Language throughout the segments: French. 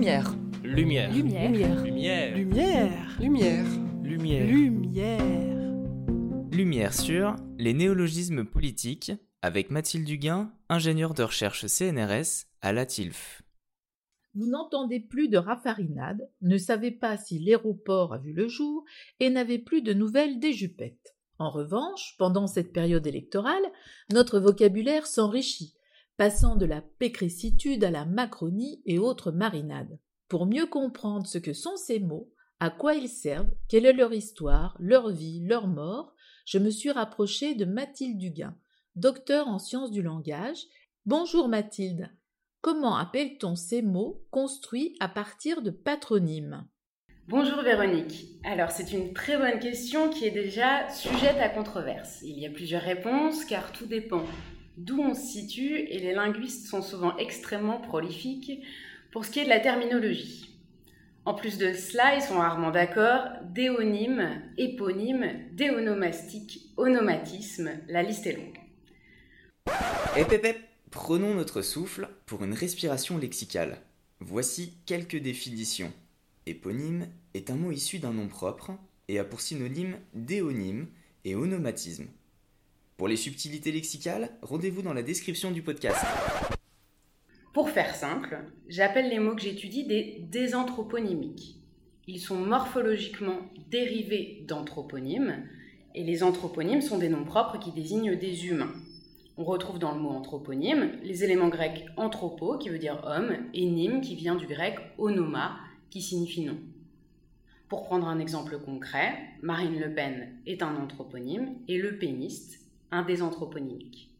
Lumière. Lumière. Lumière. Lumière. Lumière. Lumière. Lumière. Lumière. Lumière sur les néologismes politiques avec Mathilde Duguin, ingénieure de recherche CNRS à la TILF. Vous n'entendez plus de raffarinade, ne savez pas si l'aéroport a vu le jour et n'avez plus de nouvelles des jupettes. En revanche, pendant cette période électorale, notre vocabulaire s'enrichit, passant de la pécrissitude à la macronie et autres marinades. Pour mieux comprendre ce que sont ces mots, à quoi ils servent, quelle est leur histoire, leur vie, leur mort, je me suis rapprochée de Mathilde Duguin, docteur en sciences du langage. Bonjour Mathilde. Comment appelle-t-on ces mots construits à partir de patronymes? Bonjour Véronique. Alors c'est une très bonne question qui est déjà sujette à controverse. Il y a plusieurs réponses car tout dépend d'où on se situe et les linguistes sont souvent extrêmement prolifiques pour ce qui est de la terminologie. En plus de cela, ils sont rarement d'accord, déonyme, éponyme, déonomastique, onomatisme, la liste est longue. Hep hep hep, prenons notre souffle pour une respiration lexicale. Voici quelques définitions. Éponyme est un mot issu d'un nom propre et a pour synonyme déonyme et onomatisme. Pour les subtilités lexicales, rendez-vous dans la description du podcast. Pour faire simple, j'appelle les mots que j'étudie des désanthroponymiques. Ils sont morphologiquement dérivés d'anthroponymes, et les anthroponymes sont des noms propres qui désignent des humains. On retrouve dans le mot anthroponyme les éléments grecs anthropo, qui veut dire homme, et nyme, qui vient du grec onoma, qui signifie nom. Pour prendre un exemple concret, Marine Le Pen est un anthroponyme et le péniste un désanthroponymique.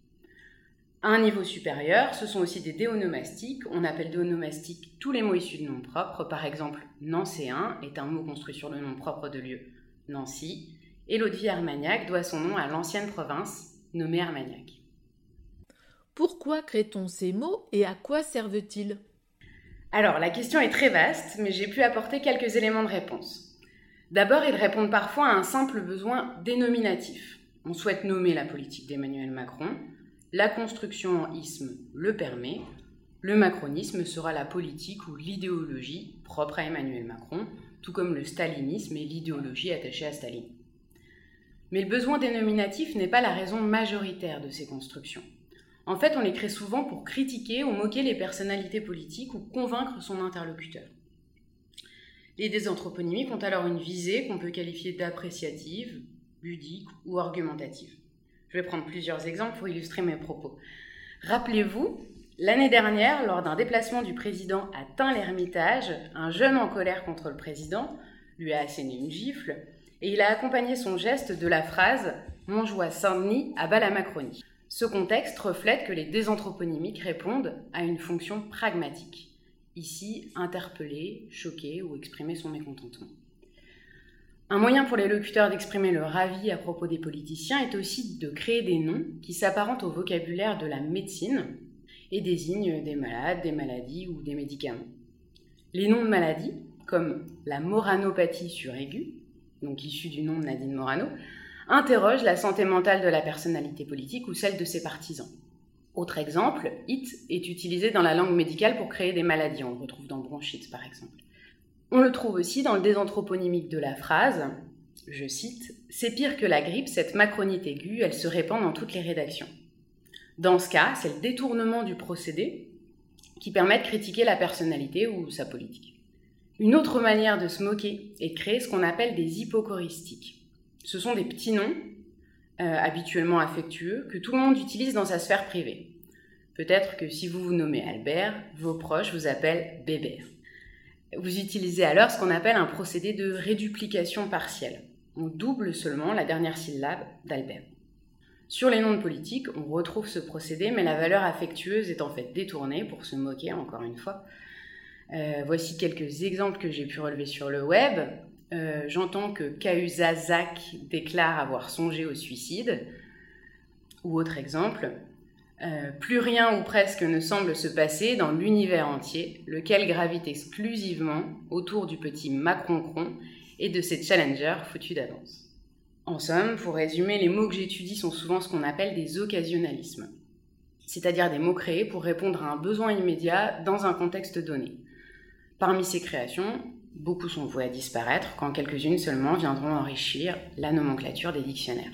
À un niveau supérieur, ce sont aussi des déonomastiques. On appelle déonomastiques tous les mots issus de noms propres. Par exemple, nancéen est un mot construit sur le nom propre de lieu, Nancy. Et l'eau de vie Armagnac doit son nom à l'ancienne province nommée Armagnac. Pourquoi crée-t-on ces mots et à quoi servent-ils? Alors, la question est très vaste, mais j'ai pu apporter quelques éléments de réponse. D'abord, ils répondent parfois à un simple besoin dénominatif. On souhaite nommer la politique d'Emmanuel Macron, la construction en isme le permet, le macronisme sera la politique ou l'idéologie propre à Emmanuel Macron, tout comme le stalinisme est l'idéologie attachée à Staline. Mais le besoin dénominatif n'est pas la raison majoritaire de ces constructions. En fait, on les crée souvent pour critiquer ou moquer les personnalités politiques ou convaincre son interlocuteur. Les désanthroponymiques ont alors une visée qu'on peut qualifier d'appréciative, ludique ou argumentative. Je vais prendre plusieurs exemples pour illustrer mes propos. Rappelez-vous, l'année dernière, lors d'un déplacement du président à Tain-l'Hermitage, un jeune en colère contre le président lui a asséné une gifle et il a accompagné son geste de la phrase Montjoie Saint-Denis abat la Macronie. Ce contexte reflète que les désanthroponymiques répondent à une fonction pragmatique. Ici, interpeller, choquer ou exprimer son mécontentement. Un moyen pour les locuteurs d'exprimer leur avis à propos des politiciens est aussi de créer des noms qui s'apparentent au vocabulaire de la médecine et désignent des malades, des maladies ou des médicaments. Les noms de maladies, comme la moranopathie suraiguë, donc issue du nom de Nadine Morano, interrogent la santé mentale de la personnalité politique ou celle de ses partisans. Autre exemple, IT est utilisé dans la langue médicale pour créer des maladies. On le retrouve dans bronchite, par exemple. On le trouve aussi dans le désanthroponymique de la phrase, je cite, C'est pire que la grippe, cette macronite aiguë, elle se répand dans toutes les rédactions. Dans ce cas, c'est le détournement du procédé qui permet de critiquer la personnalité ou sa politique. Une autre manière de se moquer est de créer ce qu'on appelle des hypocoristiques. Ce sont des petits noms, euh, habituellement affectueux, que tout le monde utilise dans sa sphère privée. Peut-être que si vous vous nommez Albert, vos proches vous appellent Bébert. Vous utilisez alors ce qu'on appelle un procédé de réduplication partielle. On double seulement la dernière syllabe d'Albert. Sur les noms de politiques, on retrouve ce procédé, mais la valeur affectueuse est en fait détournée pour se moquer, encore une fois. Euh, voici quelques exemples que j'ai pu relever sur le web. Euh, J'entends que Cahuzac déclare avoir songé au suicide. Ou autre exemple, euh, plus rien ou presque ne semble se passer dans l'univers entier, lequel gravite exclusivement autour du petit Macroncron et de ses challengers foutus d'avance. En somme, pour résumer, les mots que j'étudie sont souvent ce qu'on appelle des occasionnalismes, c'est-à-dire des mots créés pour répondre à un besoin immédiat dans un contexte donné. Parmi ces créations, beaucoup sont vouées à disparaître quand quelques-unes seulement viendront enrichir la nomenclature des dictionnaires.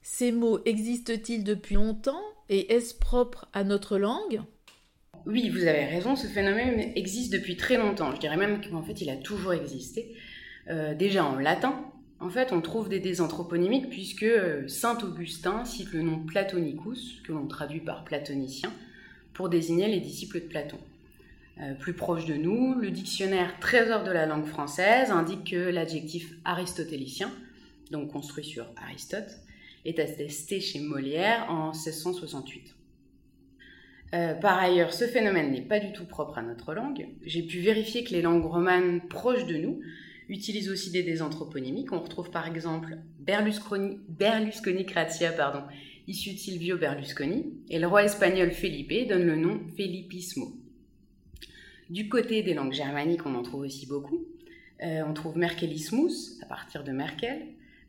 Ces mots existent-ils depuis longtemps? Et est-ce propre à notre langue? Oui, vous avez raison, ce phénomène existe depuis très longtemps. Je dirais même qu'en fait il a toujours existé. Euh, déjà en latin, en fait, on trouve des désanthroponymiques puisque euh, saint Augustin cite le nom Platonicus, que l'on traduit par platonicien, pour désigner les disciples de Platon. Euh, plus proche de nous, le dictionnaire Trésor de la langue française indique que l'adjectif aristotélicien, donc construit sur Aristote, est attesté chez Molière en 1668. Euh, par ailleurs, ce phénomène n'est pas du tout propre à notre langue. J'ai pu vérifier que les langues romanes proches de nous utilisent aussi des désanthroponymiques. On retrouve par exemple Berlusconi, Berlusconi issu de Silvio Berlusconi, et le roi espagnol Felipe donne le nom Felipismo. Du côté des langues germaniques, on en trouve aussi beaucoup. Euh, on trouve Merkelismus à partir de Merkel,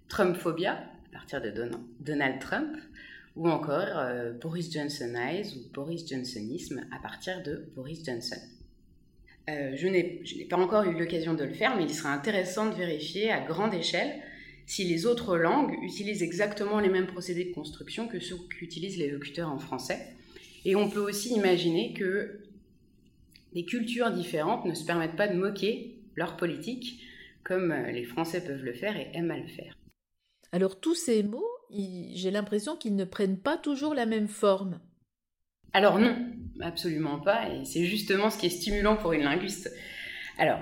Trumpphobia à partir de Donald Trump, ou encore euh, Boris Johnsonize ou Boris Johnsonisme à partir de Boris Johnson. Euh, je n'ai pas encore eu l'occasion de le faire, mais il sera intéressant de vérifier à grande échelle si les autres langues utilisent exactement les mêmes procédés de construction que ceux qu'utilisent les locuteurs en français. Et on peut aussi imaginer que des cultures différentes ne se permettent pas de moquer leur politique comme euh, les Français peuvent le faire et aiment à le faire. Alors tous ces mots, j'ai l'impression qu'ils ne prennent pas toujours la même forme. Alors non, absolument pas, et c'est justement ce qui est stimulant pour une linguiste. Alors,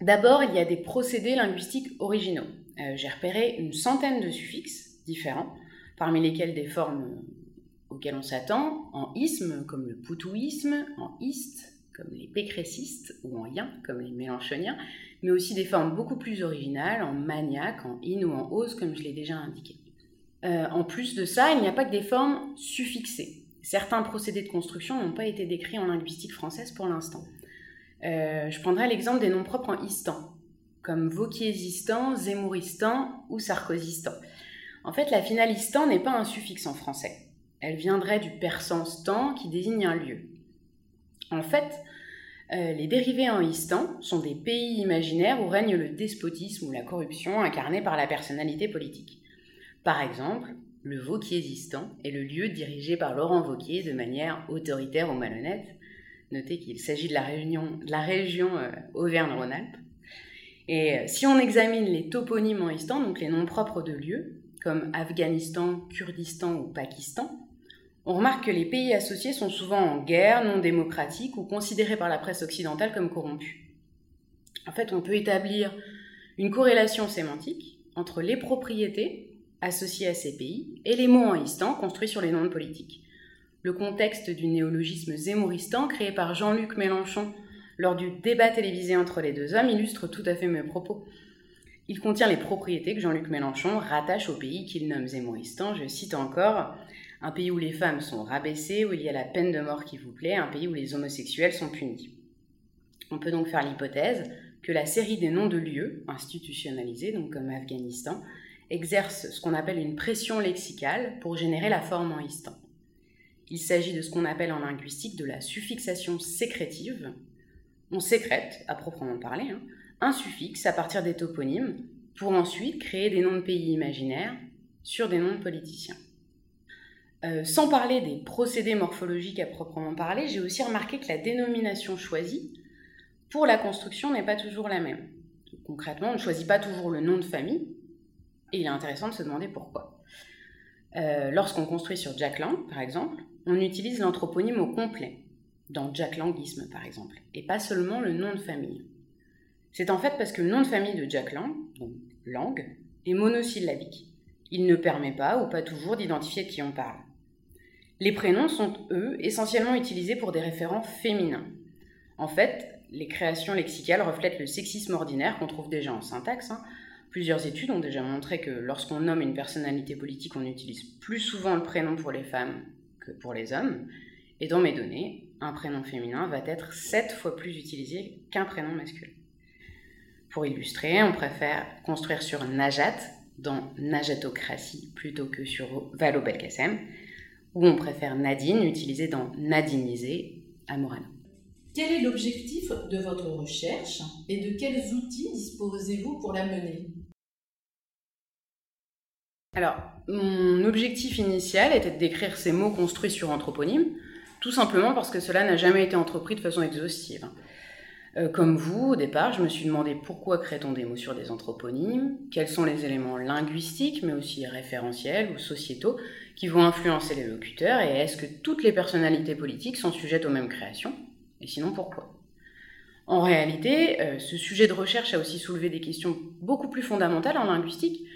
d'abord, il y a des procédés linguistiques originaux. Euh, j'ai repéré une centaine de suffixes différents, parmi lesquels des formes auxquelles on s'attend, en isme, comme le poutouisme, en iste, comme les pécressistes, ou en yin, comme les mélanchoniens, mais aussi des formes beaucoup plus originales, en maniaque, en in ou en ose, comme je l'ai déjà indiqué. Euh, en plus de ça, il n'y a pas que des formes suffixées. Certains procédés de construction n'ont pas été décrits en linguistique française pour l'instant. Euh, je prendrai l'exemple des noms propres en istan, comme Vauquiésistan, Zemmouristan ou Sarkozystan. En fait, la finale istan n'est pas un suffixe en français. Elle viendrait du persan stan qui désigne un lieu. En fait, euh, les dérivés en istan sont des pays imaginaires où règne le despotisme ou la corruption incarnée par la personnalité politique. Par exemple, le Vauquiésistan est le lieu dirigé par Laurent Vauquier de manière autoritaire ou malhonnête. Notez qu'il s'agit de la, région euh, Auvergne-Rhône-Alpes. Et euh, si on examine les toponymes en istan, donc les noms propres de lieux, comme Afghanistan, Kurdistan ou Pakistan, on remarque que les pays associés sont souvent en guerre, non démocratiques ou considérés par la presse occidentale comme corrompus. En fait, on peut établir une corrélation sémantique entre les propriétés associées à ces pays et les mots en istan construits sur les noms de politiques. Le contexte du néologisme zémouristan créé par Jean-Luc Mélenchon lors du débat télévisé entre les deux hommes illustre tout à fait mes propos. Il contient les propriétés que Jean-Luc Mélenchon rattache au pays qu'il nomme Zémouristan. Je cite encore un pays où les femmes sont rabaissées, où il y a la peine de mort qui vous plaît, un pays où les homosexuels sont punis. On peut donc faire l'hypothèse que la série des noms de lieux institutionnalisés, donc comme Afghanistan, exerce ce qu'on appelle une pression lexicale pour générer la forme en istan. Il s'agit de ce qu'on appelle en linguistique de la suffixation sécrétive. On sécrète, à proprement parler, hein, un suffixe à partir des toponymes pour ensuite créer des noms de pays imaginaires sur des noms de politiciens. Euh, sans parler des procédés morphologiques à proprement parler, j'ai aussi remarqué que la dénomination choisie pour la construction n'est pas toujours la même. Concrètement, on ne choisit pas toujours le nom de famille, et il est intéressant de se demander pourquoi. Euh, lorsqu'on construit sur Jack Lang, par exemple, on utilise l'anthroponyme au complet, dans Jack Langisme par exemple, et pas seulement le nom de famille. C'est en fait parce que le nom de famille de Jack Lang, donc Lang, est monosyllabique. Il ne permet pas ou pas toujours d'identifier de qui on parle. Les prénoms sont, eux, essentiellement utilisés pour des référents féminins. En fait, les créations lexicales reflètent le sexisme ordinaire qu'on trouve déjà en syntaxe. Hein. Plusieurs études ont déjà montré que lorsqu'on nomme une personnalité politique, on utilise plus souvent le prénom pour les femmes que pour les hommes. Et dans mes données, un prénom féminin va être 7 fois plus utilisé qu'un prénom masculin. Pour illustrer, on préfère construire sur Najat dans Najatocratie plutôt que sur Valo Belkacem, ou on préfère Nadine, utilisé dans Nadinisé à Morano. Quel est l'objectif de votre recherche et de quels outils disposez-vous pour la mener? Alors, mon objectif initial était de décrire ces mots construits sur anthroponyme, tout simplement parce que cela n'a jamais été entrepris de façon exhaustive. Euh, comme vous, au départ, je me suis demandé pourquoi crée-t-on des mots sur des anthroponymes, quels sont les éléments linguistiques, mais aussi référentiels ou sociétaux, qui vont influencer les locuteurs, et est-ce que toutes les personnalités politiques sont sujettes aux mêmes créations, et sinon pourquoi? En réalité, euh, ce sujet de recherche a aussi soulevé des questions beaucoup plus fondamentales en linguistique,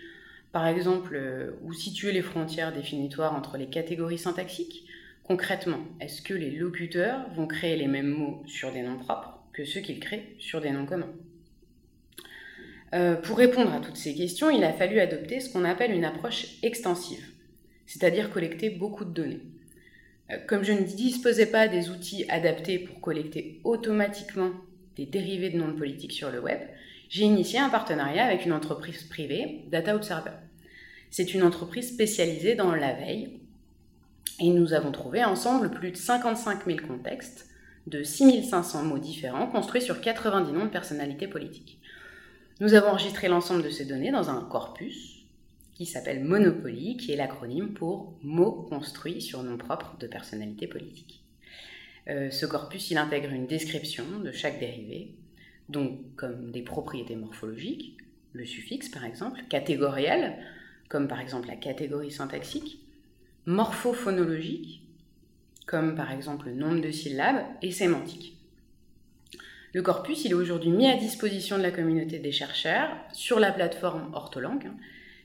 par exemple, euh, où situer les frontières définitoires entre les catégories syntaxiques? Concrètement, est-ce que les locuteurs vont créer les mêmes mots sur des noms propres que ceux qu'ils créent sur des noms communs? Euh, pour répondre à toutes ces questions, il a fallu adopter ce qu'on appelle une approche extensive, c'est-à-dire collecter beaucoup de données. Euh, comme je ne disposais pas des outils adaptés pour collecter automatiquement des dérivés de noms de politique sur le web, j'ai initié un partenariat avec une entreprise privée, Data Observer. C'est une entreprise spécialisée dans la veille et nous avons trouvé ensemble plus de 55 000 contextes de 6500 mots différents construits sur 90 noms de personnalités politiques. Nous avons enregistré l'ensemble de ces données dans un corpus qui s'appelle Monopoly, qui est l'acronyme pour mots construits sur noms propres de personnalités politiques. Euh, ce corpus, il intègre une description de chaque dérivé, donc comme des propriétés morphologiques, le suffixe par exemple, catégoriel, comme par exemple la catégorie syntaxique, morphophonologique, comme par exemple le nombre de syllabes, et sémantique. Le corpus, il est aujourd'hui mis à disposition de la communauté des chercheurs sur la plateforme Ortholangue, hein,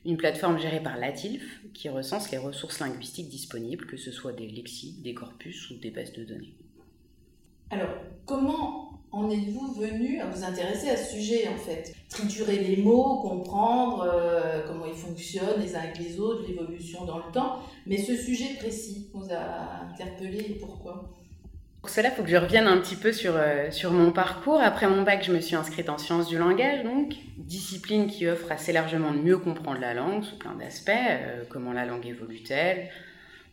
une plateforme gérée par l'ATILF qui recense les ressources linguistiques disponibles, que ce soit des lexiques, des corpus ou des bases de données. Alors, comment en êtes-vous venu à vous intéresser à ce sujet en fait? Triturer les mots, comprendre euh, comment ils fonctionnent les uns avec les autres, l'évolution dans le temps, mais ce sujet précis vous a interpellé et pourquoi? Pour cela, il faut que je revienne un petit peu sur, euh, sur mon parcours. Après mon bac, je me suis inscrite en sciences du langage, donc discipline qui offre assez largement de mieux comprendre la langue sous plein d'aspects, euh, comment la langue évolue-t-elle,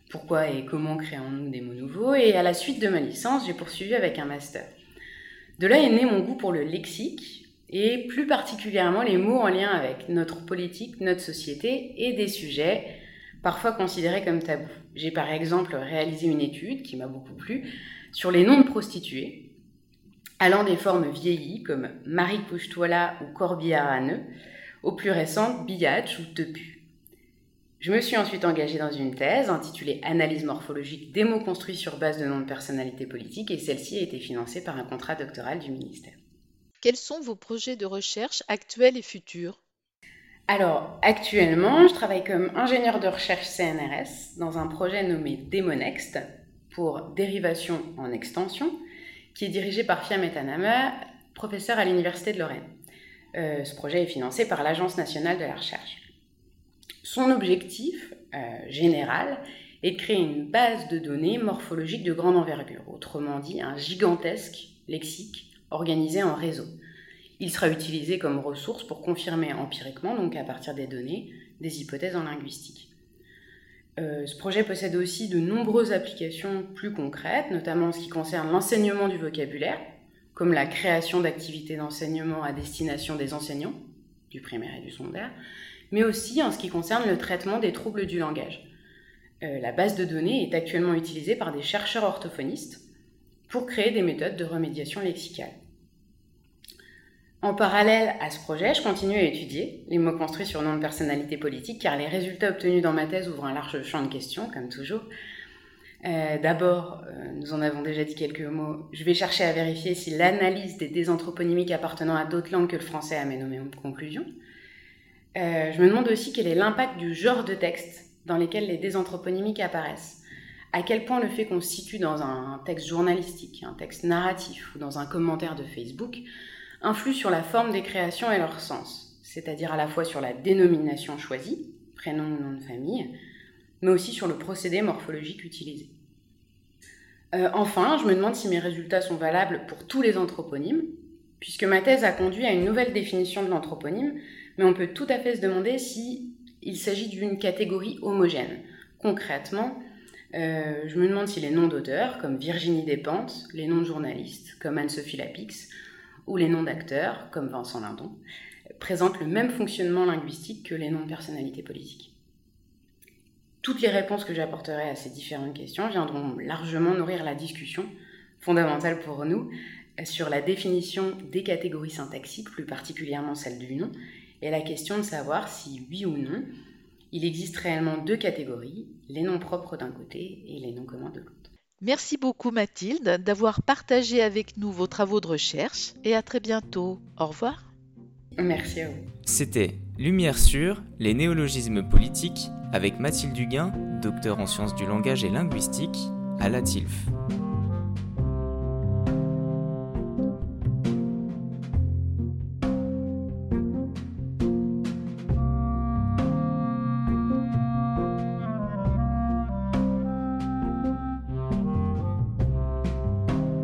pourquoi et comment créons-nous des mots nouveaux. Et à la suite de ma licence, j'ai poursuivi avec un master. De là est né mon goût pour le lexique et plus particulièrement les mots en lien avec notre politique, notre société et des sujets parfois considérés comme tabous. J'ai par exemple réalisé une étude qui m'a beaucoup plu sur les noms de prostituées, allant des formes vieillies comme Marie Couche-Toila ou Corbillard à nœud, aux plus récentes Billatch ou Tepu. Je me suis ensuite engagée dans une thèse intitulée Analyse morphologique des mots construits sur base de noms de personnalités politiques et celle-ci a été financée par un contrat doctoral du ministère. Quels sont vos projets de recherche actuels et futurs? Alors, actuellement, je travaille comme ingénieur de recherche CNRS dans un projet nommé Demonext pour dérivation en extension, qui est dirigé par Fia Metanama, professeur à l'Université de Lorraine. Euh, ce projet est financé par l'Agence nationale de la recherche. Son objectif euh, général est de créer une base de données morphologiques de grande envergure, autrement dit un gigantesque lexique organisé en réseau. Il sera utilisé comme ressource pour confirmer empiriquement, donc à partir des données, des hypothèses en linguistique. Euh, ce projet possède aussi de nombreuses applications plus concrètes, notamment en ce qui concerne l'enseignement du vocabulaire, comme la création d'activités d'enseignement à destination des enseignants, du primaire et du secondaire, mais aussi en ce qui concerne le traitement des troubles du langage. Euh, la base de données est actuellement utilisée par des chercheurs orthophonistes pour créer des méthodes de remédiation lexicale. En parallèle à ce projet, je continue à étudier les mots construits sur nom de personnalité politique car les résultats obtenus dans ma thèse ouvrent un large champ de questions, comme toujours. Euh, d'abord, euh, nous en avons déjà dit quelques mots, je vais chercher à vérifier si l'analyse des désanthroponymiques appartenant à d'autres langues que le français a mené aux conclusions. Euh, je me demande aussi quel est l'impact du genre de texte dans lesquels les désanthroponymiques apparaissent. À quel point le fait qu'on se situe dans un texte journalistique, un texte narratif ou dans un commentaire de Facebook influe sur la forme des créations et leur sens, c'est-à-dire à la fois sur la dénomination choisie, prénom ou nom de famille, mais aussi sur le procédé morphologique utilisé. Euh, enfin, je me demande si mes résultats sont valables pour tous les anthroponymes, puisque ma thèse a conduit à une nouvelle définition de l'anthroponyme mais on peut tout à fait se demander si s'agit d'une catégorie homogène. Concrètement, Euh, je me demande si les noms d'auteurs, comme Virginie Despentes, les noms de journalistes, comme Anne-Sophie Lapix, ou les noms d'acteurs, comme Vincent Lindon, présentent le même fonctionnement linguistique que les noms de personnalités politiques. Toutes les réponses que j'apporterai à ces différentes questions viendront largement nourrir la discussion, fondamentale pour nous, sur la définition des catégories syntaxiques, plus particulièrement celle du nom, et la question de savoir si, oui ou non, il existe réellement deux catégories, les noms propres d'un côté et les noms communs de l'autre. Merci beaucoup Mathilde d'avoir partagé avec nous vos travaux de recherche et à très bientôt. Au revoir. Merci à vous. C'était Lumière sur les néologismes politiques avec Mathilde Duguin, docteur en sciences du langage et linguistique à la TILF.